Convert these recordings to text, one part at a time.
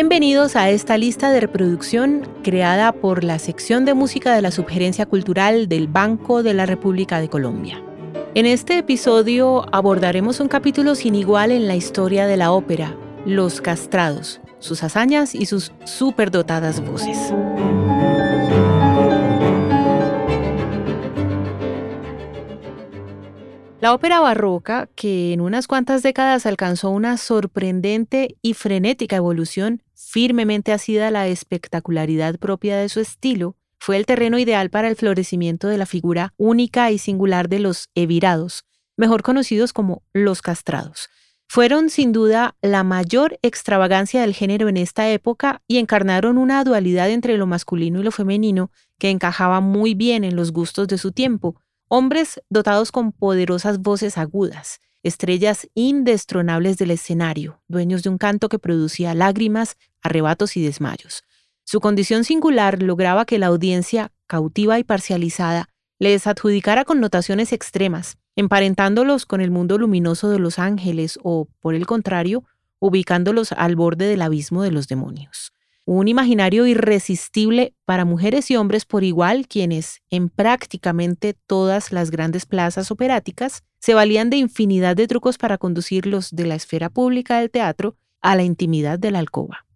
Bienvenidos a esta lista de reproducción creada por la sección de música de la Subgerencia Cultural del Banco de la República de Colombia. En este episodio abordaremos un capítulo sin igual en la historia de la ópera, Los Castrados, sus hazañas y sus superdotadas voces. La ópera barroca, que en unas cuantas décadas alcanzó una sorprendente y frenética evolución, firmemente asida a la espectacularidad propia de su estilo, fue el terreno ideal para el florecimiento de la figura única y singular de los evirados, mejor conocidos como los castrados. Fueron sin duda la mayor extravagancia del género en esta época y encarnaron una dualidad entre lo masculino y lo femenino que encajaba muy bien en los gustos de su tiempo, Hombres dotados con poderosas voces agudas, estrellas indestronables del escenario, dueños de un canto que producía lágrimas, arrebatos y desmayos. Su condición singular lograba que la audiencia, cautiva y parcializada, les adjudicara connotaciones extremas, emparentándolos con el mundo luminoso de los ángeles o, por el contrario, ubicándolos al borde del abismo de los demonios un imaginario irresistible para mujeres y hombres por igual, quienes, en prácticamente todas las grandes plazas operáticas, se valían de infinidad de trucos para conducirlos de la esfera pública del teatro a la intimidad de la alcoba.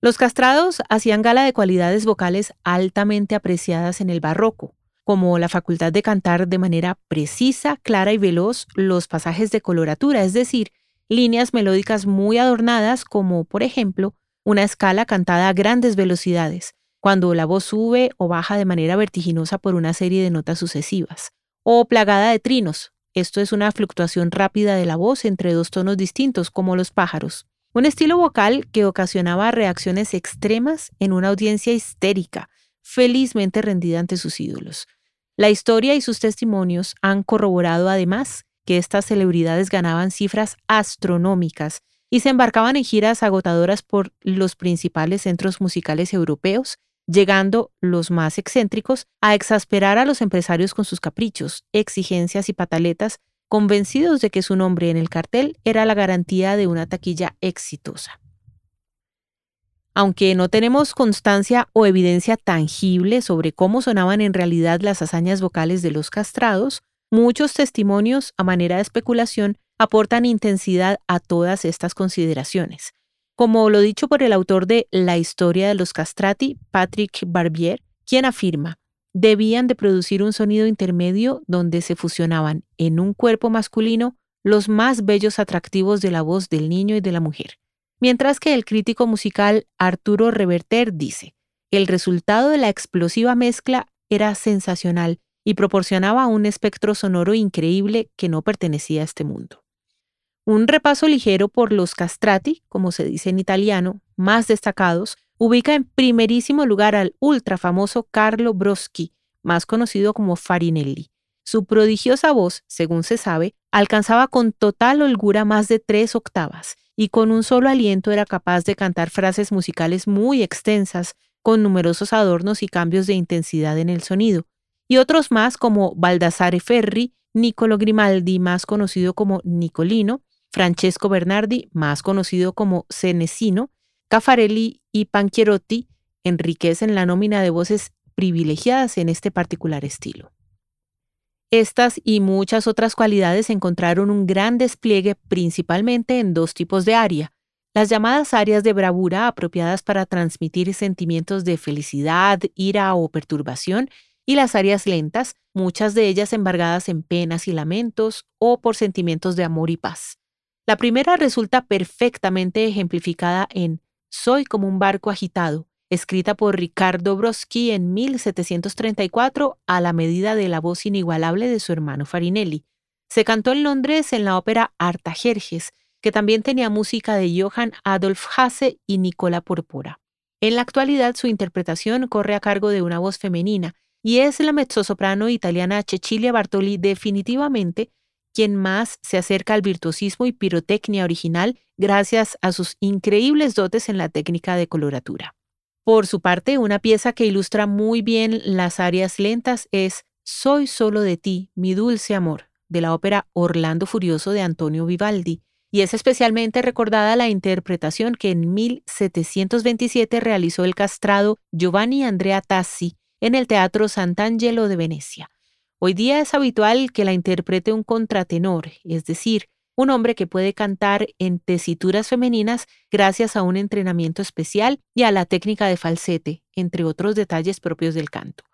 Los castrados hacían gala de cualidades vocales altamente apreciadas en el barroco, como la facultad de cantar de manera precisa, clara y veloz los pasajes de coloratura, es decir, líneas melódicas muy adornadas como, por ejemplo, una escala cantada a grandes velocidades, cuando la voz sube o baja de manera vertiginosa por una serie de notas sucesivas, o plagada de trinos. Esto es una fluctuación rápida de la voz entre dos tonos distintos, como los pájaros. Un estilo vocal que ocasionaba reacciones extremas en una audiencia histérica, felizmente rendida ante sus ídolos. La historia y sus testimonios han corroborado además que estas celebridades ganaban cifras astronómicas y se embarcaban en giras agotadoras por los principales centros musicales europeos, llegando los más excéntricos a exasperar a los empresarios con sus caprichos, exigencias y pataletas, convencidos de que su nombre en el cartel era la garantía de una taquilla exitosa. Aunque no tenemos constancia o evidencia tangible sobre cómo sonaban en realidad las hazañas vocales de los castrados, muchos testimonios, a manera de especulación, aportan intensidad a todas estas consideraciones. Como lo dicho por el autor de La historia de los castrati, Patrick Barbier, quien afirma, debían de producir un sonido intermedio donde se fusionaban en un cuerpo masculino los más bellos atractivos de la voz del niño y de la mujer. Mientras que el crítico musical Arturo Reverter dice, el resultado de la explosiva mezcla era sensacional y proporcionaba un espectro sonoro increíble que no pertenecía a este mundo. Un repaso ligero por los castrati, como se dice en italiano, más destacados, ubica en primerísimo lugar al ultra famoso Carlo Broschi, más conocido como Farinelli. Su prodigiosa voz, según se sabe, alcanzaba con total holgura más de tres octavas, y con un solo aliento era capaz de cantar frases musicales muy extensas, con numerosos adornos y cambios de intensidad en el sonido, y otros más como Baldassare Ferri, Niccolo Grimaldi, más conocido como Nicolino, Francesco Bernardi, más conocido como Senesino, Caffarelli y Panchierotti enriquecen la nómina de voces privilegiadas en este particular estilo. Estas y muchas otras cualidades encontraron un gran despliegue principalmente en dos tipos de aria, las llamadas áreas de bravura apropiadas para transmitir sentimientos de felicidad, ira o perturbación, y las áreas lentas, muchas de ellas embargadas en penas y lamentos o por sentimientos de amor y paz. La primera resulta perfectamente ejemplificada en Soy como un barco agitado, escrita por Ricardo Broski en 1734 a la medida de la voz inigualable de su hermano Farinelli. Se cantó en Londres en la ópera Artajerjes, que también tenía música de Johann Adolf Hasse y Nicola Porpora. En la actualidad su interpretación corre a cargo de una voz femenina y es la mezzosoprano italiana Cecilia Bartoli definitivamente quien más se acerca al virtuosismo y pirotecnia original gracias a sus increíbles dotes en la técnica de coloratura. Por su parte, una pieza que ilustra muy bien las áreas lentas es Soy solo de ti, mi dulce amor, de la ópera Orlando Furioso de Antonio Vivaldi, y es especialmente recordada la interpretación que en 1727 realizó el castrado Giovanni Andrea Tassi en el Teatro Sant'Angelo de Venecia. Hoy día es habitual que la interprete un contratenor, es decir, un hombre que puede cantar en tesituras femeninas gracias a un entrenamiento especial y a la técnica de falsete, entre otros detalles propios del canto.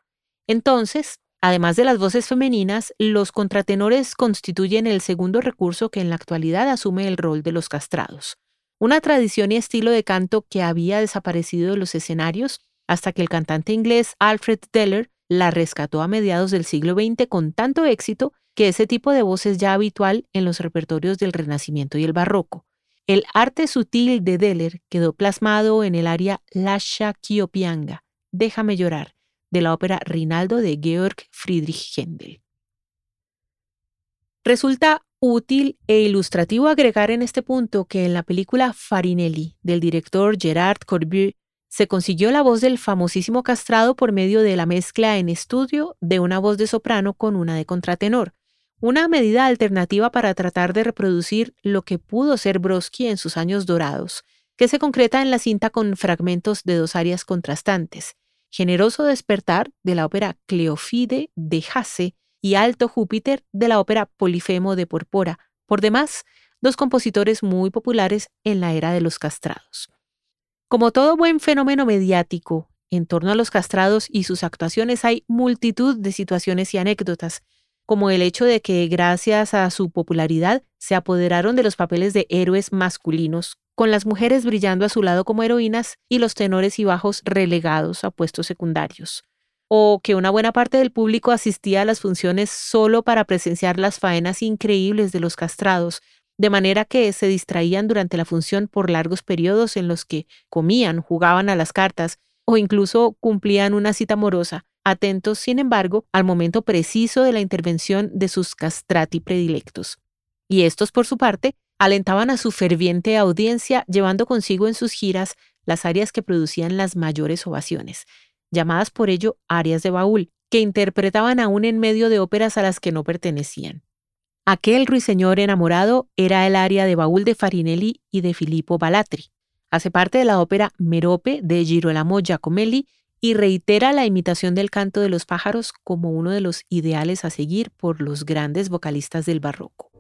Entonces, además de las voces femeninas, los contratenores constituyen el segundo recurso que en la actualidad asume el rol de los castrados. Una tradición y estilo de canto que había desaparecido de los escenarios hasta que el cantante inglés Alfred Deller la rescató a mediados del siglo XX con tanto éxito que ese tipo de voz es ya habitual en los repertorios del Renacimiento y el Barroco. El arte sutil de Deller quedó plasmado en el aria Lascia Chiopianga, Déjame llorar, de la ópera Rinaldo de Georg Friedrich Händel. Resulta útil e ilustrativo agregar en este punto que en la película Farinelli del director Gerard Corbier se consiguió la voz del famosísimo castrado por medio de la mezcla en estudio de una voz de soprano con una de contratenor, una medida alternativa para tratar de reproducir lo que pudo ser Brodsky en sus años dorados, que se concreta en la cinta con fragmentos de dos áreas contrastantes, Generoso despertar de la ópera Cleofide de Hasse y Alto Júpiter de la ópera Polifemo de Porpora, por demás, dos compositores muy populares en la era de los castrados. Como todo buen fenómeno mediático, en torno a los castrados y sus actuaciones hay multitud de situaciones y anécdotas, como el hecho de que gracias a su popularidad se apoderaron de los papeles de héroes masculinos, con las mujeres brillando a su lado como heroínas y los tenores y bajos relegados a puestos secundarios, o que una buena parte del público asistía a las funciones solo para presenciar las faenas increíbles de los castrados, de manera que se distraían durante la función por largos periodos en los que comían, jugaban a las cartas o incluso cumplían una cita amorosa, atentos, sin embargo, al momento preciso de la intervención de sus castrati predilectos. Y estos, por su parte, alentaban a su ferviente audiencia, llevando consigo en sus giras las áreas que producían las mayores ovaciones, llamadas por ello áreas de baúl, que interpretaban aún en medio de óperas a las que no pertenecían. Aquel ruiseñor enamorado era el área de baúl de Farinelli y de Filippo Balatri. Hace parte de la ópera Merope de Girolamo Giacomelli y reitera la imitación del canto de los pájaros como uno de los ideales a seguir por los grandes vocalistas del barroco.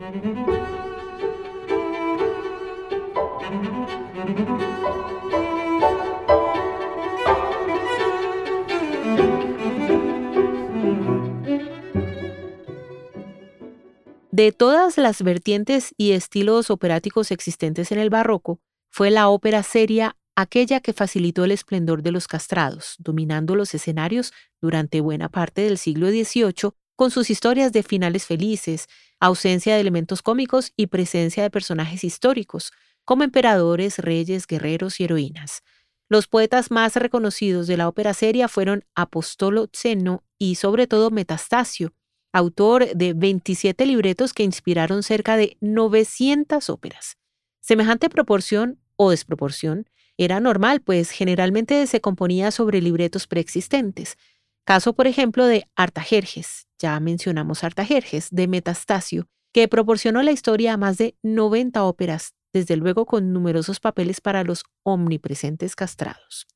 De todas las vertientes y estilos operáticos existentes en el barroco, fue la ópera seria aquella que facilitó el esplendor de los castrados, dominando los escenarios durante buena parte del siglo XVIII con sus historias de finales felices, ausencia de elementos cómicos y presencia de personajes históricos, como emperadores, reyes, guerreros y heroínas. Los poetas más reconocidos de la ópera seria fueron Apostolo Zeno y sobre todo Metastasio, autor de 27 libretos que inspiraron cerca de 900 óperas. Semejante proporción o desproporción era normal, pues generalmente se componía sobre libretos preexistentes. Caso, por ejemplo, de Artajerjes, ya mencionamos Artajerjes, de Metastasio, que proporcionó la historia a más de 90 óperas, desde luego con numerosos papeles para los omnipresentes castrados.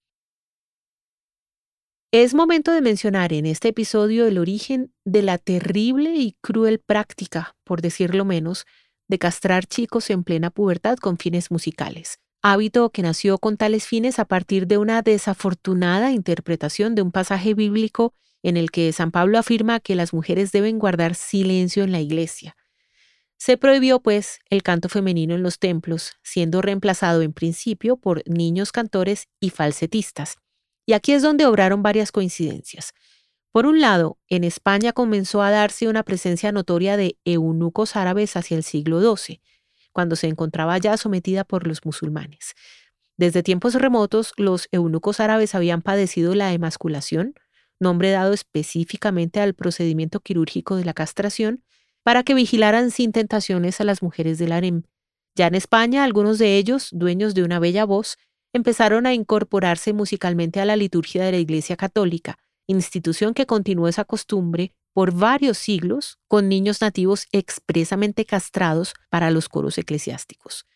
Es momento de mencionar en este episodio el origen de la terrible y cruel práctica, por decirlo menos, de castrar chicos en plena pubertad con fines musicales hábito que nació con tales fines a partir de una desafortunada interpretación de un pasaje bíblico en el que San Pablo afirma que las mujeres deben guardar silencio en la iglesia. Se prohibió, pues, el canto femenino en los templos, siendo reemplazado en principio por niños cantores y falsetistas. Y aquí es donde obraron varias coincidencias. Por un lado, en España comenzó a darse una presencia notoria de eunucos árabes hacia el siglo XII, cuando se encontraba ya sometida por los musulmanes. Desde tiempos remotos, los eunucos árabes habían padecido la emasculación, nombre dado específicamente al procedimiento quirúrgico de la castración, para que vigilaran sin tentaciones a las mujeres del harem. Ya en España, algunos de ellos, dueños de una bella voz, empezaron a incorporarse musicalmente a la liturgia de la Iglesia Católica, institución que continuó esa costumbre por varios siglos con niños nativos expresamente castrados para los coros eclesiásticos.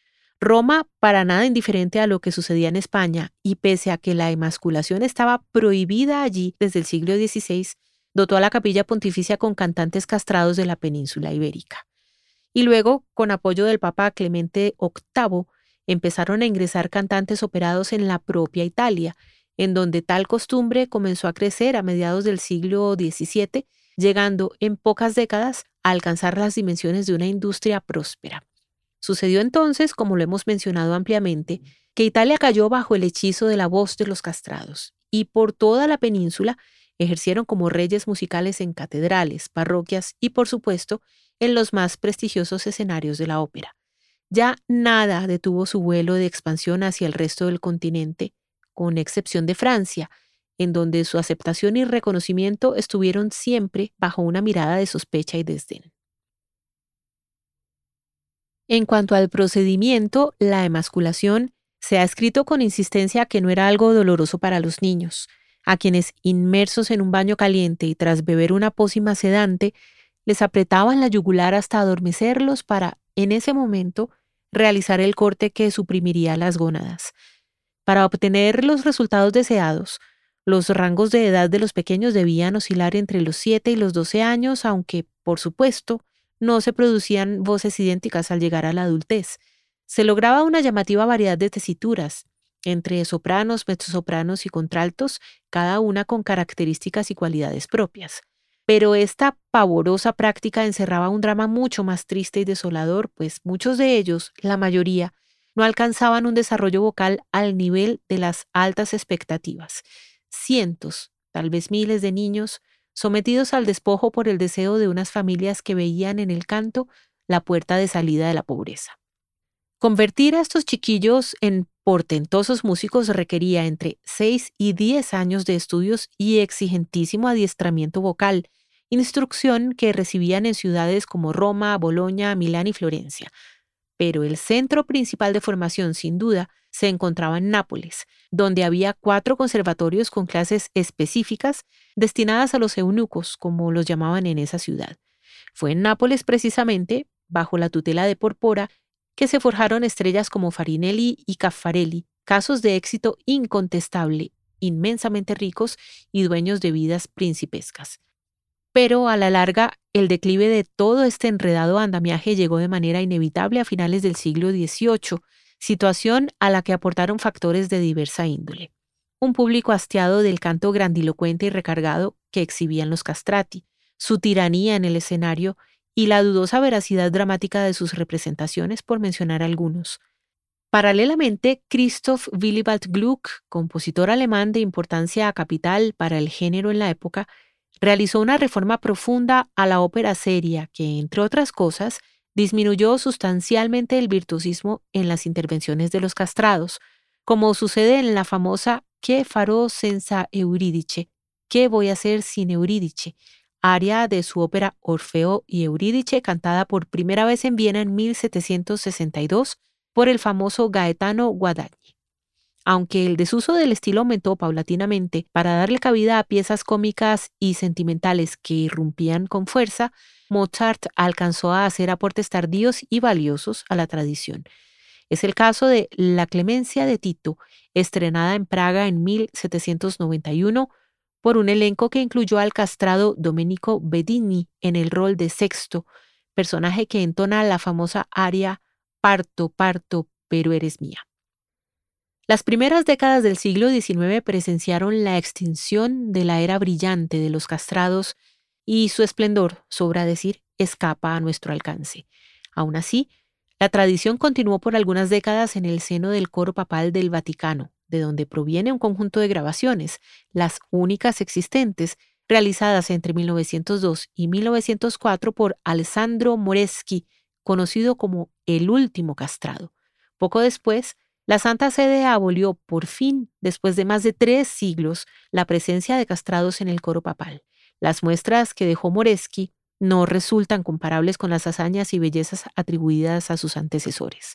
Roma, para nada indiferente a lo que sucedía en España, y pese a que la emasculación estaba prohibida allí desde el siglo XVI, dotó a la capilla pontificia con cantantes castrados de la península ibérica. Y luego, con apoyo del Papa Clemente VIII, empezaron a ingresar cantantes operados en la propia Italia, en donde tal costumbre comenzó a crecer a mediados del siglo XVII, llegando en pocas décadas a alcanzar las dimensiones de una industria próspera. Sucedió entonces, como lo hemos mencionado ampliamente, que Italia cayó bajo el hechizo de la voz de los castrados, y por toda la península ejercieron como reyes musicales en catedrales, parroquias y, por supuesto, en los más prestigiosos escenarios de la ópera. Ya nada detuvo su vuelo de expansión hacia el resto del continente, con excepción de Francia, en donde su aceptación y reconocimiento estuvieron siempre bajo una mirada de sospecha y desdén. En cuanto al procedimiento, la emasculación se ha escrito con insistencia que no era algo doloroso para los niños, a quienes, inmersos en un baño caliente y tras beber una pócima sedante, les apretaban la yugular hasta adormecerlos para, en ese momento, realizar el corte que suprimiría las gónadas. Para obtener los resultados deseados, los rangos de edad de los pequeños debían oscilar entre los 7 y los 12 años, aunque, por supuesto, no se producían voces idénticas al llegar a la adultez. Se lograba una llamativa variedad de tesituras, entre sopranos, mezzosopranos y contraltos, cada una con características y cualidades propias. Pero esta pavorosa práctica encerraba un drama mucho más triste y desolador, pues muchos de ellos, la mayoría, no alcanzaban un desarrollo vocal al nivel de las altas expectativas. Cientos, tal vez miles de niños sometidos al despojo por el deseo de unas familias que veían en el canto la puerta de salida de la pobreza. Convertir a estos chiquillos en portentosos músicos requería entre 6 y 10 años de estudios y exigentísimo adiestramiento vocal, instrucción que recibían en ciudades como Roma, Bolonia, Milán y Florencia. Pero el centro principal de formación, sin duda, se encontraba en Nápoles, donde había cuatro conservatorios con clases específicas destinadas a los eunucos, como los llamaban en esa ciudad. Fue en Nápoles precisamente, bajo la tutela de Porpora, que se forjaron estrellas como Farinelli y Caffarelli, casos de éxito incontestable, inmensamente ricos y dueños de vidas principescas. Pero a la larga, el declive de todo este enredado andamiaje llegó de manera inevitable a finales del siglo XVIII, situación a la que aportaron factores de diversa índole. Un público hastiado del canto grandilocuente y recargado que exhibían los castrati, su tiranía en el escenario y la dudosa veracidad dramática de sus representaciones, por mencionar algunos. Paralelamente, Christoph Willibald Gluck, compositor alemán de importancia capital para el género en la época, realizó una reforma profunda a la ópera seria que, entre otras cosas, disminuyó sustancialmente el virtuosismo en las intervenciones de los castrados, como sucede en la famosa ¿Qué farò senza Eurídice? ¿Qué voy a hacer sin Eurídice? aria de su ópera Orfeo y Eurídice, cantada por primera vez en Viena en 1762 por el famoso Gaetano Guadagni. Aunque el desuso del estilo aumentó paulatinamente para darle cabida a piezas cómicas y sentimentales que irrumpían con fuerza, Mozart alcanzó a hacer aportes tardíos y valiosos a la tradición. Es el caso de La Clemencia de Tito, estrenada en Praga en 1791 por un elenco que incluyó al castrado Domenico Bedini en el rol de sexto, personaje que entona la famosa aria Parto, parto, pero eres mía. Las primeras décadas del siglo XIX presenciaron la extinción de la era brillante de los castrados y su esplendor, sobra decir, escapa a nuestro alcance. Aún así, la tradición continuó por algunas décadas en el seno del coro papal del Vaticano, de donde proviene un conjunto de grabaciones, las únicas existentes, realizadas entre 1902 y 1904 por Alessandro Moreschi, conocido como el último castrado. Poco después, la Santa Sede abolió por fin, después de más de tres siglos, la presencia de castrados en el coro papal. Las muestras que dejó Moreschi no resultan comparables con las hazañas y bellezas atribuidas a sus antecesores.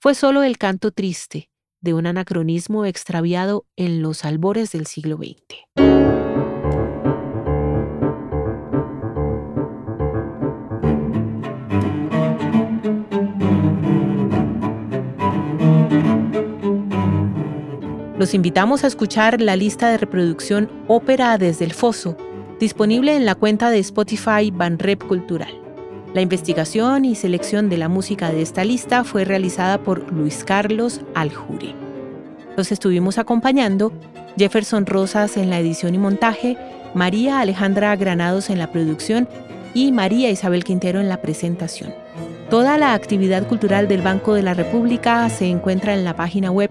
Fue solo el canto triste de un anacronismo extraviado en los albores del siglo XX. Los invitamos a escuchar la lista de reproducción Ópera desde el Foso, disponible en la cuenta de Spotify Banrep Cultural. La investigación y selección de la música de esta lista fue realizada por Luis Carlos Aljure. Los estuvimos acompañando Jefferson Rosas en la edición y montaje, María Alejandra Granados en la producción y María Isabel Quintero en la presentación. Toda la actividad cultural del Banco de la República se encuentra en la página web